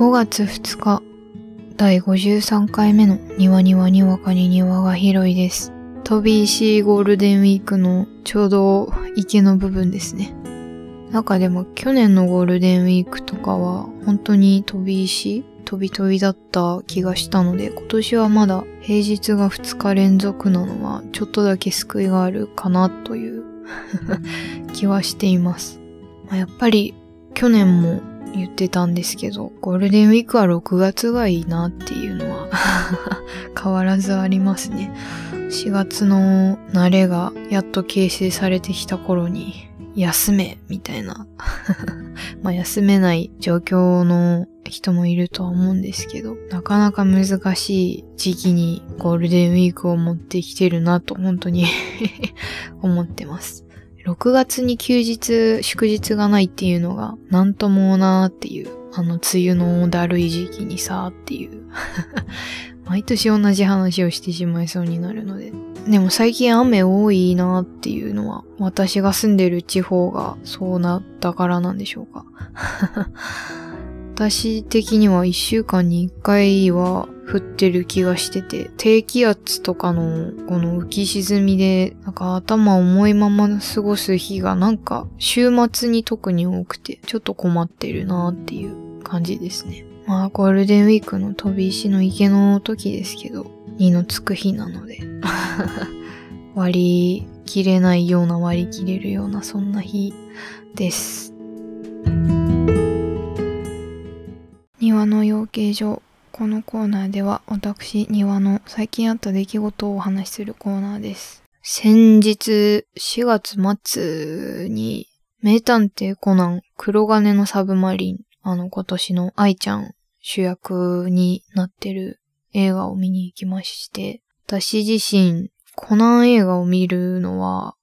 5月2日、第53回目の庭庭にわかに庭が広いです。飛び石ゴールデンウィークのちょうど池の部分ですね。なんかでも去年のゴールデンウィークとかは本当に飛び石飛び飛びだった気がしたので今年はまだ平日が2日連続なのはちょっとだけ救いがあるかなという 気はしています。まやっぱり去年も言ってたんですけど、ゴールデンウィークは6月がいいなっていうのは 変わらずありますね。4月の慣れがやっと形成されてきた頃に休めみたいな まあ休めない状況の人もいるとは思うんですけど、なかなか難しい時期にゴールデンウィークを持ってきてるなと本当に 思ってます。6月に休日、祝日がないっていうのが、なんともなーっていう、あの、梅雨のだるい時期にさーっていう。毎年同じ話をしてしまいそうになるので。でも最近雨多いなーっていうのは、私が住んでる地方がそうなったからなんでしょうか。私的には一週間に一回は降ってる気がしてて、低気圧とかのこの浮き沈みで、なんか頭重いまま過ごす日がなんか週末に特に多くて、ちょっと困ってるなっていう感じですね。まあゴールデンウィークの飛び石の池の時ですけど、2のつく日なので、割り切れないような割り切れるようなそんな日です。庭の養鶏場。このコーナーでは私、庭の最近あった出来事をお話しするコーナーです。先日、4月末に、名探偵コナン、黒金のサブマリン、あの今年の愛ちゃん主役になってる映画を見に行きまして、私自身、コナン映画を見るのは、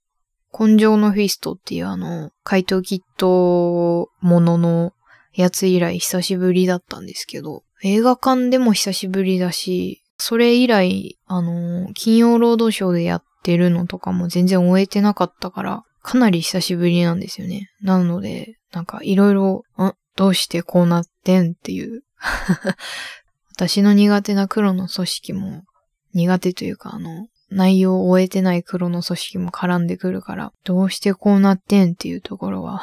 紺青のフィストっていうあの、怪盗キットもののやつ以来久しぶりだったんですけど、映画館でも久しぶりだし、それ以来、あの、金曜ロードショーでやってるのとかも全然追えてなかったから、かなり久しぶりなんですよね。なので、なんかいろいろ、んどうしてこうなってんっていう。私の苦手な黒の組織も、苦手というかあの、内容を終えてない黒の組織も絡んでくるから、どうしてこうなってんっていうところは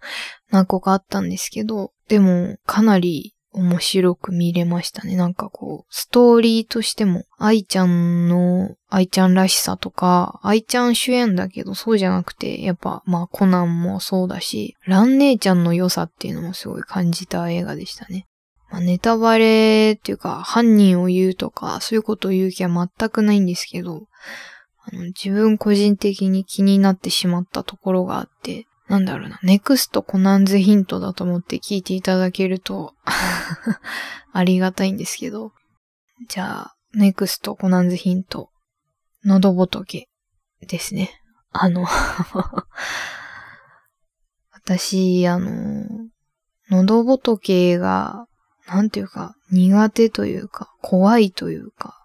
何個かあったんですけど、でもかなり面白く見れましたね。なんかこう、ストーリーとしても、愛ちゃんの、愛ちゃんらしさとか、愛ちゃん主演だけどそうじゃなくて、やっぱまあコナンもそうだし、ラン姉ちゃんの良さっていうのもすごい感じた映画でしたね。まあ、ネタバレっていうか、犯人を言うとか、そういうことを言う気は全くないんですけど、あの自分個人的に気になってしまったところがあって、なんだろうな、ネクストコナンズヒントだと思って聞いていただけると ありがたいんですけど。じゃあ、ネクストコナンズヒント、喉仏ですね。あの 私、あの、喉仏が、なんていうか、苦手というか、怖いというか、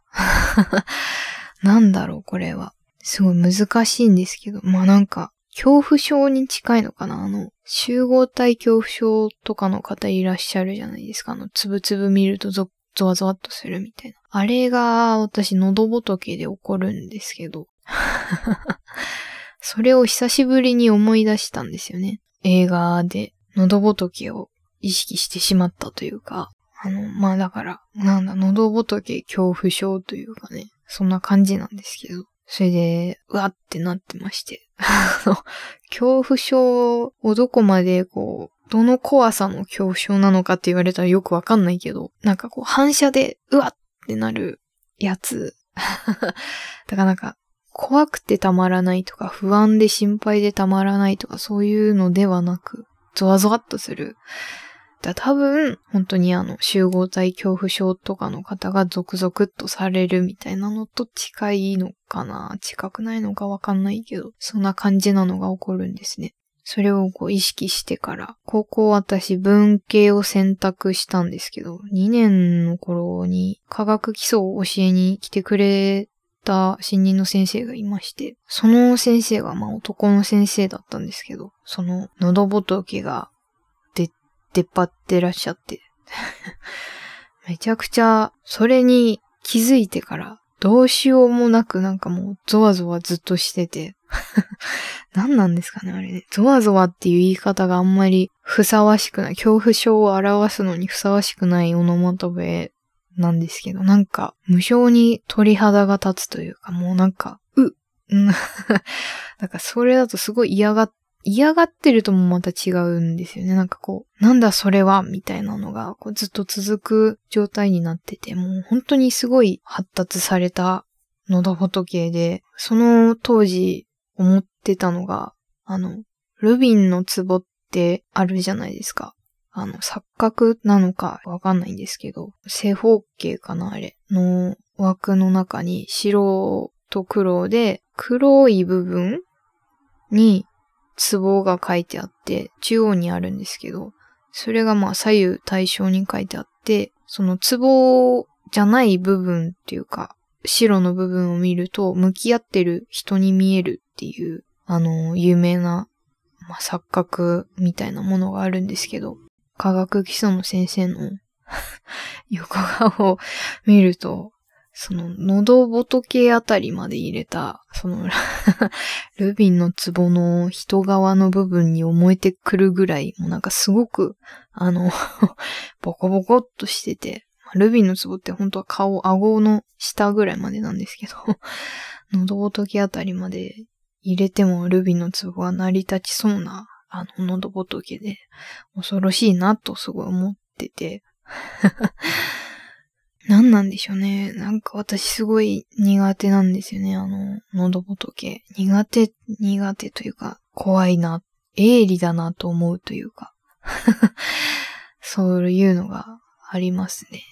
なんだろう、これは。すごい難しいんですけど、まあなんか、恐怖症に近いのかな？あの、集合体恐怖症とかの方いらっしゃるじゃないですか。あの、つぶつぶ見るとゾゾワゾワっとするみたいな。あれが私喉仏で起こるんですけど。それを久しぶりに思い出したんですよね。映画で喉仏を意識してしまったというか。あの、まあだから、なんだ、喉仏恐怖症というかね。そんな感じなんですけど。それで、うわってなってまして。恐怖症をどこまでこう、どの怖さの恐怖症なのかって言われたらよくわかんないけど、なんかこう反射で、うわってなるやつ。だからなんか、怖くてたまらないとか、不安で心配でたまらないとか、そういうのではなく、ゾワゾワっとする。だ多分、本当にあの、集合体恐怖症とかの方がゾクゾクっとされるみたいなのと近いのかな近くないのかわかんないけど、そんな感じなのが起こるんですね。それをこう意識してから、高校私文系を選択したんですけど、2年の頃に科学基礎を教えに来てくれた新任の先生がいまして、その先生がまあ男の先生だったんですけど、その喉仏が出、っ張ってらっしゃって、めちゃくちゃ、それに気づいてから、どうしようもなくなんかもうゾワゾワずっとしてて。何なんですかね、あれね。ゾワゾワっていう言い方があんまりふさわしくない。恐怖症を表すのにふさわしくないオノマトペなんですけど、なんか無性に鳥肌が立つというか、もうなんか、う、なんかそれだとすごい嫌がっ嫌がってるともまた違うんですよね。なんかこう、なんだそれはみたいなのがこうずっと続く状態になってて、もう本当にすごい発達された喉仏で、その当時思ってたのが、あの、ルビンの壺ってあるじゃないですか。あの、錯覚なのかわかんないんですけど、正方形かなあれの枠の中に白と黒で、黒い部分に壺が書いてあって、中央にあるんですけど、それがまあ左右対称に書いてあって、その壺じゃない部分っていうか、白の部分を見ると、向き合ってる人に見えるっていう、あの、有名な、まあ、錯覚みたいなものがあるんですけど、科学基礎の先生の 横顔を見ると、その、喉仏あたりまで入れた、その ルビンの壺の人側の部分に思えてくるぐらい、もうなんかすごく、あの ボコボコっとしてて、ルビンの壺って本当は顔、顎の下ぐらいまでなんですけど 喉仏あたりまで入れてもルビンの壺が成り立ちそうな、あの、喉仏で、恐ろしいなとすごい思ってて。何なんでしょうね。なんか私すごい苦手なんですよね。あの、喉仏。苦手、苦手というか、怖いな、鋭利だなと思うというか。そういうのがありますね。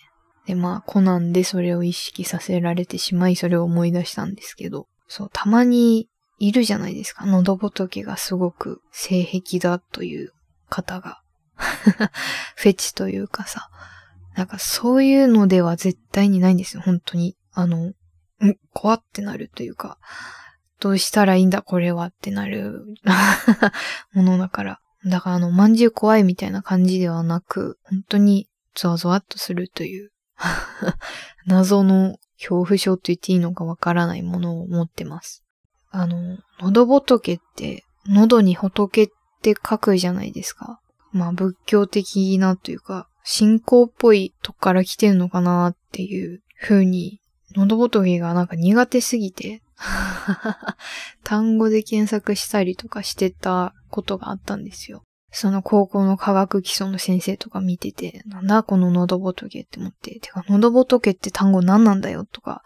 で、まあ、コナンでそれを意識させられてしまい、それを思い出したんですけど、そう、たまにいるじゃないですか。喉仏がすごく性癖だという方が。フェチというかさ。なんかそういうのでは絶対にないんですよ、本当に。あの、ん怖ってなるというか、どうしたらいいんだこれはってなる ものだから。だからあの、まんじゅう怖いみたいな感じではなく、本当にゾワゾワっとするという 謎の恐怖症と言っていいのかわからないものを持ってます。あの、喉仏って、喉に仏って書くじゃないですか。まあ仏教的なというか、信仰っぽいとこから来てるのかなっていう風に、喉仏がなんか苦手すぎて 単語で検索したりとかしてたことがあったんですよ。その高校の科学基礎の先生とか見てて、なんだこの喉仏って思って、てか喉仏って単語何なんだよとか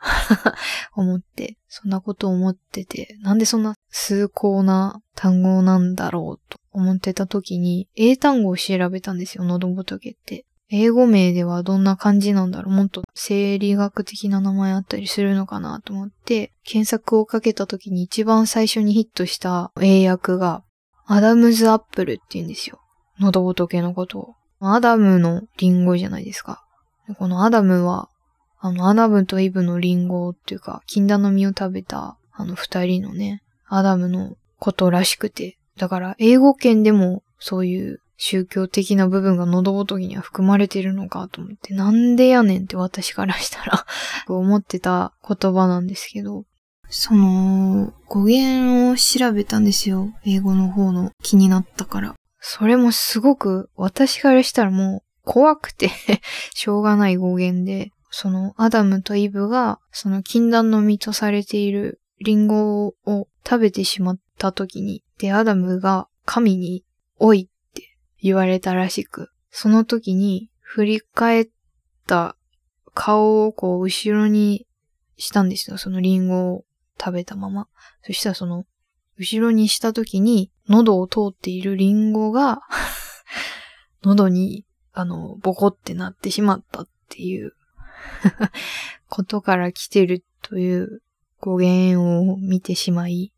思って、そんなこと思ってて、なんでそんな崇高な単語なんだろうと思ってた時に、英単語を調べたんですよ、喉仏って。英語名ではどんな感じなんだろうもっと生理学的な名前あったりするのかなと思って、検索をかけた時に一番最初にヒットした英訳が、 Adam's apple って言うんですよ。喉仏のことを。アダムのリンゴじゃないですか。このアダムは、あの、アダムとイブのリンゴっていうか、禁断の実を食べた、あの二人のね、アダムのことらしくて、だから、英語圏でもそういう宗教的な部分が喉仏には含まれてるのかと思って、なんでやねんって私からしたら思ってた言葉なんですけど、その、語源を調べたんですよ。英語の方の気になったから。それもすごく私からしたらもう怖くて しょうがない語源で、そのアダムとイブがその禁断の実とされているリンゴを食べてしまった時に、で、アダムが神に、おいって言われたらしく、その時に振り返った顔をこう後ろにしたんですよ。そのリンゴを食べたまま。そしたらその、後ろにした時に、喉を通っているリンゴが 喉に、あの、ボコってなってしまったっていう ことから来てるという語源を見てしまい、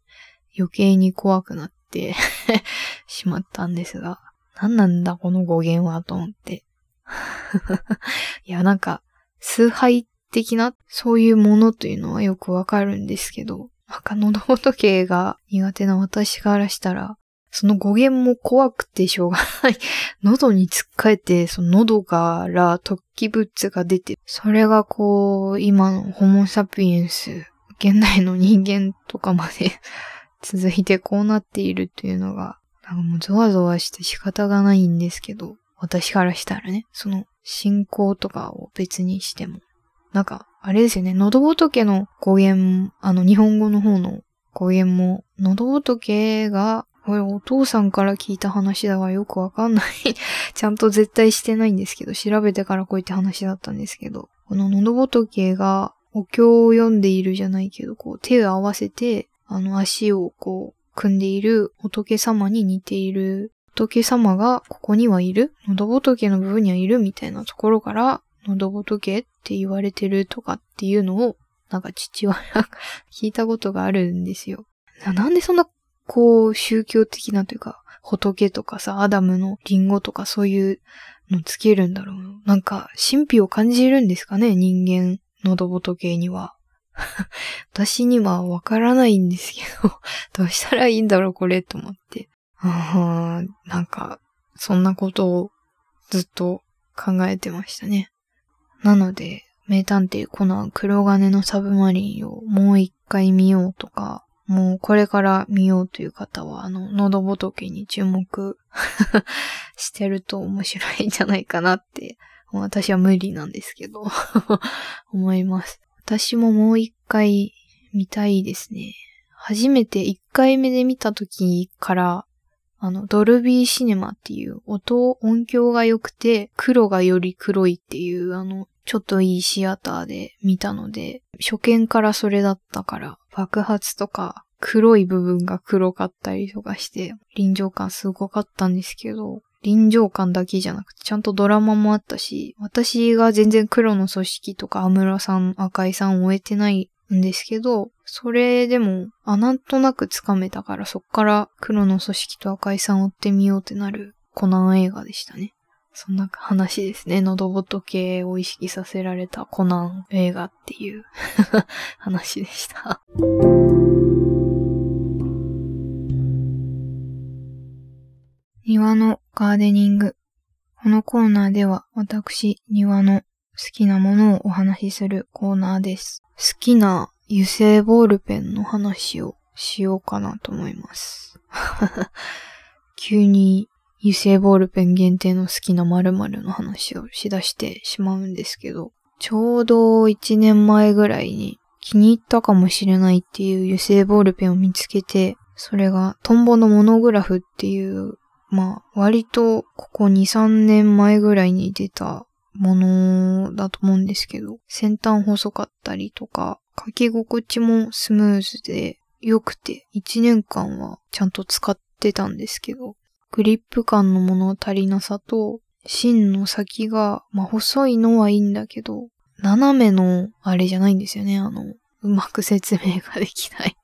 余計に怖くなって しまったんですが、何なんだこの語源はと思って。いや、なんか、崇拝的な、そういうものというのはよくわかるんですけど、なんか喉仏が苦手な私からしたら、その語源も怖くてしょうがない。喉につっかえて、その喉から突起物が出て、それがこう、今のホモサピエンス、現代の人間とかまで 続いてこうなっているというのが、なんかもうゾワゾワして仕方がないんですけど、私からしたらね、その信仰とかを別にしても。なんか、あれですよね、喉仏の語源、あの日本語の方の語源も、喉仏が、これお父さんから聞いた話だがよくわかんない。ちゃんと絶対してないんですけど、調べてからこういった話だったんですけど、この喉仏がお経を読んでいるじゃないけど、こう手を合わせて、あの足をこう組んでいる仏様に似ている仏様がここにはいる。喉仏の部分にはいるみたいなところから、喉仏って言われてるとかっていうのを、なんか父親が 聞いたことがあるんですよ。なんでそんな、こう、宗教的なというか、仏とかさ、アダムのリンゴとかそういうのつけるんだろう。なんか、神秘を感じるんですかね、人間、喉仏には。私にはわからないんですけど、どうしたらいいんだろう、これ、と思って。あなんか、そんなことをずっと考えてましたね。なので、名探偵コナン黒金のサブマリンをもう一回見ようとか、もうこれから見ようという方は、あの、喉仏に注目 してると面白いんじゃないかなって、私は無理なんですけど 思います。私ももう一回見たいですね。初めて一回目で見た時からあの、ドルビーシネマっていう音、音響が良くて、黒がより黒いっていう、あの、ちょっといいシアターで見たので、初見からそれだったから、爆発とか、黒い部分が黒かったりとかして、臨場感すごかったんですけど、臨場感だけじゃなくて、ちゃんとドラマもあったし、私が全然黒の組織とか、アムラさん、赤井さんを終えてないんですけど、それでも、あ、なんとなくつかめたから、そっから黒の組織と赤井さんを追ってみようってなるコナン映画でしたね。そんな話ですね。喉仏を意識させられたコナン映画っていう 話でした。庭のガーデニング。このコーナーでは私、庭の好きなものをお話しするコーナーです。好きな油性ボールペンの話をしようかなと思います。急に油性ボールペン限定の好きな〇〇の話をしだしてしまうんですけど、ちょうど1年前ぐらいに気に入ったかもしれないっていう油性ボールペンを見つけて、それがトンボのモノグラフっていう、まあ割とここ2、3年前ぐらいに出たものだと思うんですけど、先端細かったりとか、書き心地もスムーズで良くて、1年間はちゃんと使ってたんですけど、グリップ感の物足りなさと、芯の先が、まあ、細いのはいいんだけど、斜めのあれじゃないんですよね。あの、うまく説明ができない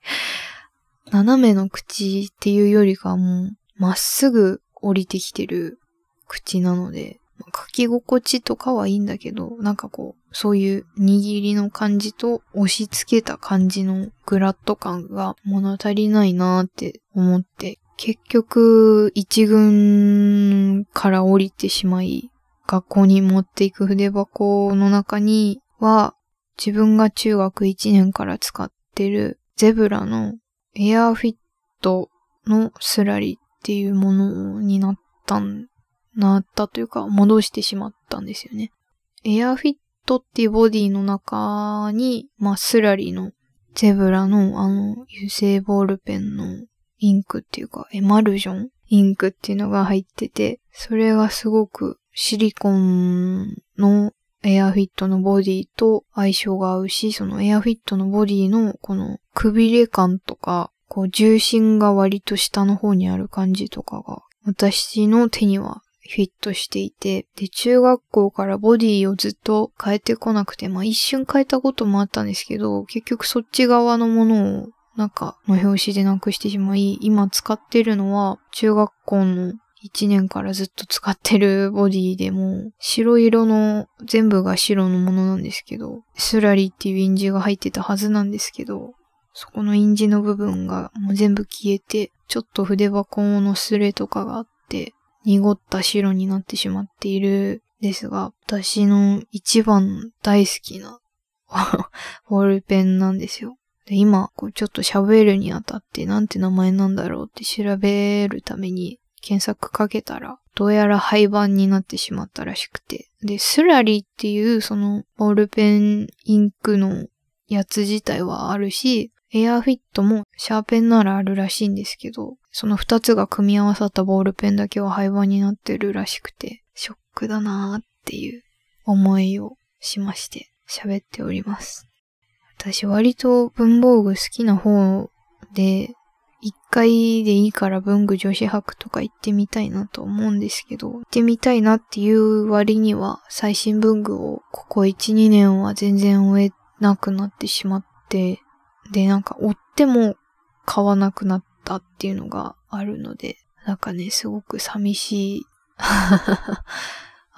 斜めの口っていうよりかも、まっすぐ降りてきてる口なので、書き心地とかはいいんだけど、なんかこう、そういう握りの感じと押し付けた感じのグラッと感が物足りないなーって思って、結局、一軍から降りてしまい、学校に持っていく筆箱の中には、自分が中学1年から使ってるゼブラのエアフィットのスラリっていうものになったんなったというか、戻してしまったんですよね。エアフィットっていうボディの中に、まあ、スラリのゼブラのあの油性ボールペンのインクっていうか、エマルジョン？インクっていうのが入ってて、それがすごくシリコンのエアフィットのボディと相性が合うし、そのエアフィットのボディのこのくびれ感とか、こう重心が割と下の方にある感じとかが、私の手にはフィットしていて、で、中学校からボディをずっと変えてこなくて、まあ一瞬変えたこともあったんですけど、結局そっち側のものをなんかの表紙でなくしてしまい、今使ってるのは中学校の1年からずっと使ってるボディでも、白色の、全部が白のものなんですけど、スラリーっていう印字が入ってたはずなんですけど、そこの印字の部分がもう全部消えて、ちょっと筆箱のスレとかがあって、濁った白になってしまっているですが、私の一番大好きな ボールペンなんですよ。で今、こうちょっと喋るにあたってなんて名前なんだろうって調べるために検索かけたら、どうやら廃盤になってしまったらしくて。で、スラリーっていうそのボールペンインクのやつ自体はあるし、エアフィットもシャーペンならあるらしいんですけど、その二つが組み合わさったボールペンだけは廃盤になってるらしくて、ショックだなーっていう思いをしまして喋っております。私割と文房具好きな方で、一回でいいから文具女子博とか行ってみたいなと思うんですけど、行ってみたいなっていう割には最新文具をここ1、2年は全然終えなくなってしまって、で、なんか追っても買わなくなったっていうのがあるので、なんかね、すごく寂しい。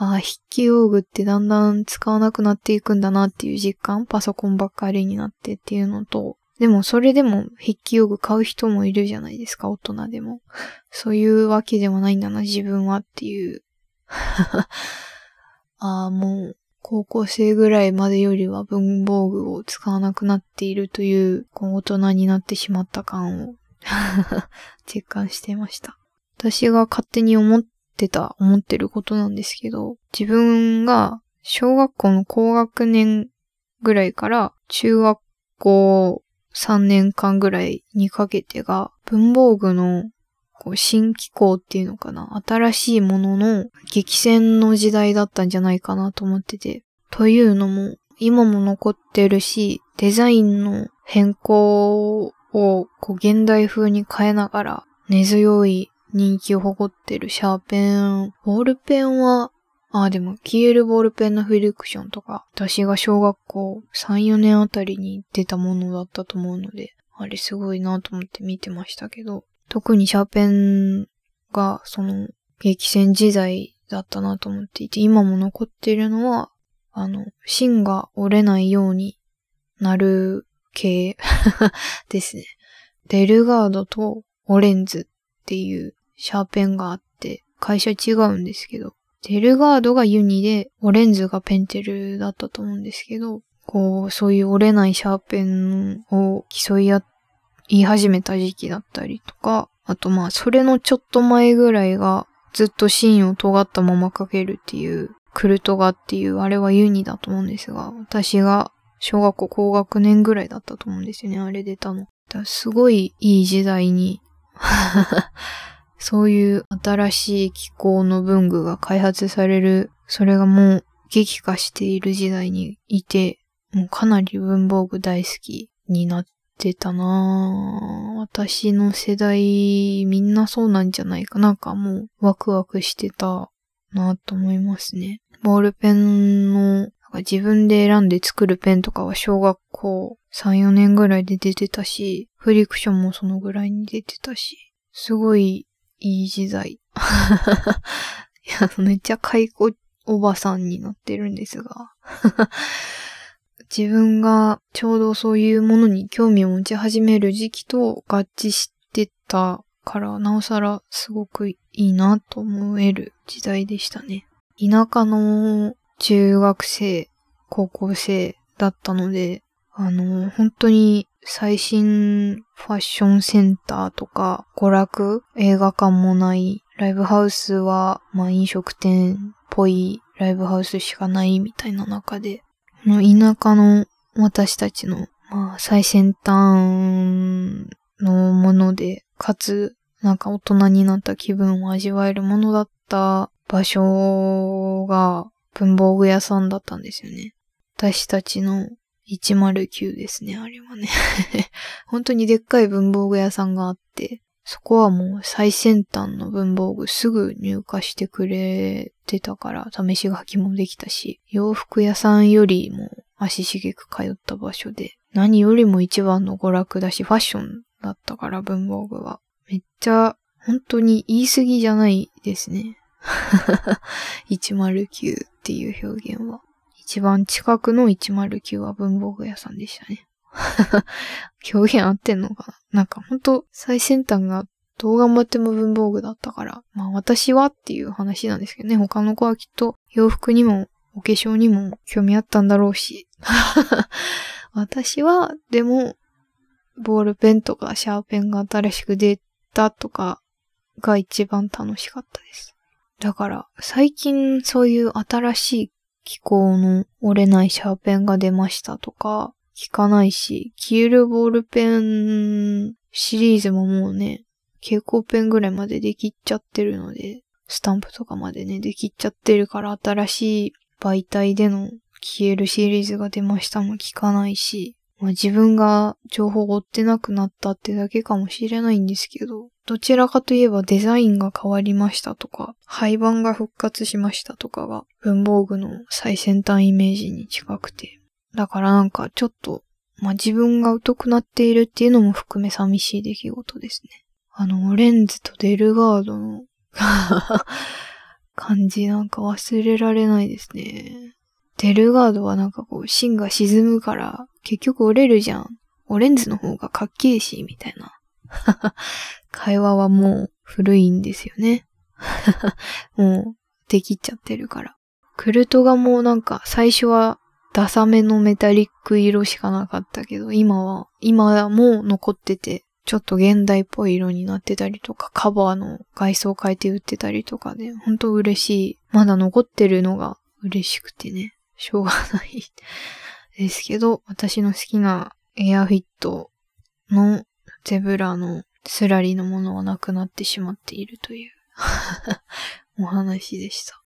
ああ、筆記用具ってだんだん使わなくなっていくんだなっていう実感、パソコンばっかりになってっていうのと、でもそれでも筆記用具買う人もいるじゃないですか、大人でも。そういうわけではないんだな、自分はっていう。ああ、もう、高校生ぐらいまでよりは文房具を使わなくなっているという、こう大人になってしまった感を 実感してました。私が勝手に思ってた、思ってることなんですけど、自分が小学校の高学年ぐらいから中学校3年間ぐらいにかけてが、文房具のこう新機構っていうのかな新しいものの激戦の時代だったんじゃないかなと思ってて。というのも、今も残ってるし、デザインの変更をこう現代風に変えながら根強い人気を誇ってるシャーペン。ボールペンはああ、でも、消えるボールペンのフィリクションとか、私が小学校3、4年あたりに出たものだったと思うので、あれすごいなと思って見てましたけど、特にシャーペンが、その、激戦時代だったなと思っていて、今も残っているのは、あの、芯が折れないようになる系 ですね。デルガードとオレンズっていうシャーペンがあって、会社違うんですけど、デルガードがユニで、オレンズがペンテルだったと思うんですけど、こう、そういう折れないシャーペンを競い合い始めた時期だったりとか、あとまあ、それのちょっと前ぐらいが、ずっと芯を尖ったままかけるっていう、クルトガっていう、あれはユニだと思うんですが、私が小学校高学年ぐらいだったと思うんですよね、あれ出たの。だすごいいい時代にそういう新しい気候の文具が開発される、それがもう激化している時代にいて、もうかなり文房具大好きになってたなぁ。私の世代みんなそうなんじゃないかなんかもうワクワクしてたなぁと思いますね。ボールペンの自分で選んで作るペンとかは小学校3、4年ぐらいで出てたし、フリクションもそのぐらいに出てたし、すごいいい時代。いや、めっちゃ解雇おばさんになってるんですが。自分がちょうどそういうものに興味を持ち始める時期と合致してたから、なおさらすごくいいなと思える時代でしたね。田舎の中学生、高校生だったので、あの、本当に最新ファッションセンターとか、娯楽、映画館もない、ライブハウスは、まあ飲食店っぽいライブハウスしかないみたいな中で、この田舎の私たちの、まあ最先端のもので、かつ、なんか大人になった気分を味わえるものだった場所が文房具屋さんだったんですよね。私たちの109ですね、あれはね 本当にでっかい文房具屋さんがあって、そこはもう最先端の文房具すぐ入荷してくれてたから試し書きもできたし、洋服屋さんよりも足しげく通った場所で、何よりも一番の娯楽だし、ファッションだったから文房具は。めっちゃ、本当に言い過ぎじゃないですね。109っていう表現は。一番近くの109は文房具屋さんでしたね。表現合ってんのかななんかほんと最先端がどう頑張っても文房具だったから、まあ私はっていう話なんですけどね、他の子はきっと洋服にもお化粧にも興味あったんだろうし。私は、でも、ボールペンとかシャーペンが新しく出たとかが一番楽しかったです。だから、最近そういう新しい機構の折れないシャーペンが出ましたとか、聞かないし、消えるボールペンシリーズももうね、蛍光ペンぐらいまでできっちゃってるので、スタンプとかまでね、できっちゃってるから新しい媒体での消えるシリーズが出ましたも聞かないし、まあ、自分が情報を追ってなくなったってだけかもしれないんですけど、どちらかといえばデザインが変わりましたとか、廃盤が復活しましたとかが文房具の最先端イメージに近くて。だからなんかちょっと、まあ、自分が疎くなっているっていうのも含め寂しい出来事ですね。あの、オレンズとデルガードの 感じなんか忘れられないですね。デルガードはなんかこう、芯が沈むから、結局折れるじゃん。オレンズの方がかっけえし、みたいな。会話はもう古いんですよね。もう、できちゃってるから。クルトガもなんか、最初はダサめのメタリック色しかなかったけど、今は、今はもう残ってて、ちょっと現代っぽい色になってたりとか、カバーの外装変えて売ってたりとかで、ほんと嬉しい。まだ残ってるのが嬉しくてね。しょうがないですけど、私の好きなエアフィットのゼブラのスラリのものはなくなってしまっているという お話でした。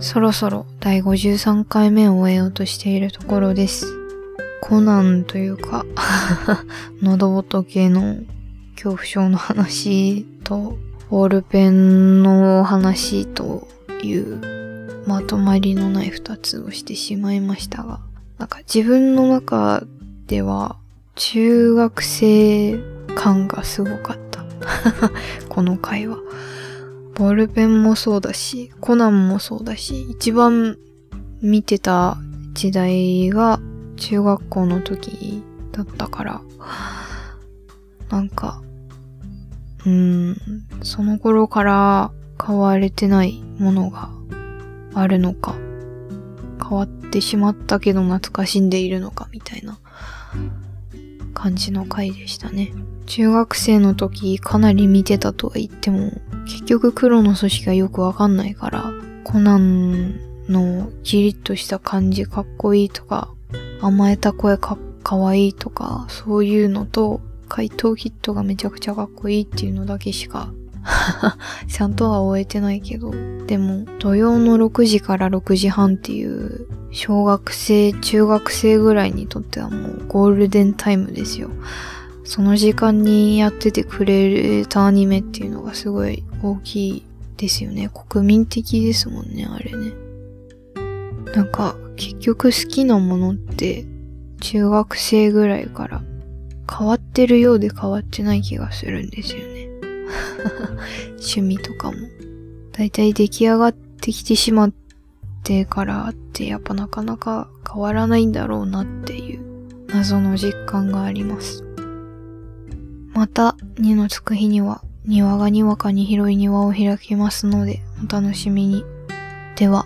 そろそろ第53回目を終えようとしているところです。コナンというか 喉仏の恐怖症の話と、ボールペンの話というまとまりのない二つをしてしまいましたが、なんか自分の中では中学生感がすごかった。この回は。ボールペンもそうだし、コナンもそうだし、一番見てた時代が中学校の時だったから、なんかうん、その頃から変われてないものがあるのか、変わってしまったけど懐かしんでいるのかみたいな感じの回でしたね。中学生の時かなり見てたとは言っても、結局黒の組織がよくわかんないから、コナンのキリッとした感じかっこいいとか、甘えた声かかわいいとか、そういうのと、怪盗キットがめちゃくちゃかっこいいっていうのだけしか ちゃんとは終えてないけど、でも土曜の6時から6時半っていう小学生、中学生ぐらいにとってはもうゴールデンタイムですよ。その時間にやっててくれたアニメっていうのがすごい大きいですよね。国民的ですもんね、あれね。なんか結局好きなものって中学生ぐらいから変わってるようで変わってない気がするんですよね。趣味とかも。だいたい出来上がってきてしまってからってやっぱなかなか変わらないんだろうなっていう謎の実感があります。また、2のつく日には庭がにわかに広い庭を開きますのでお楽しみに。では。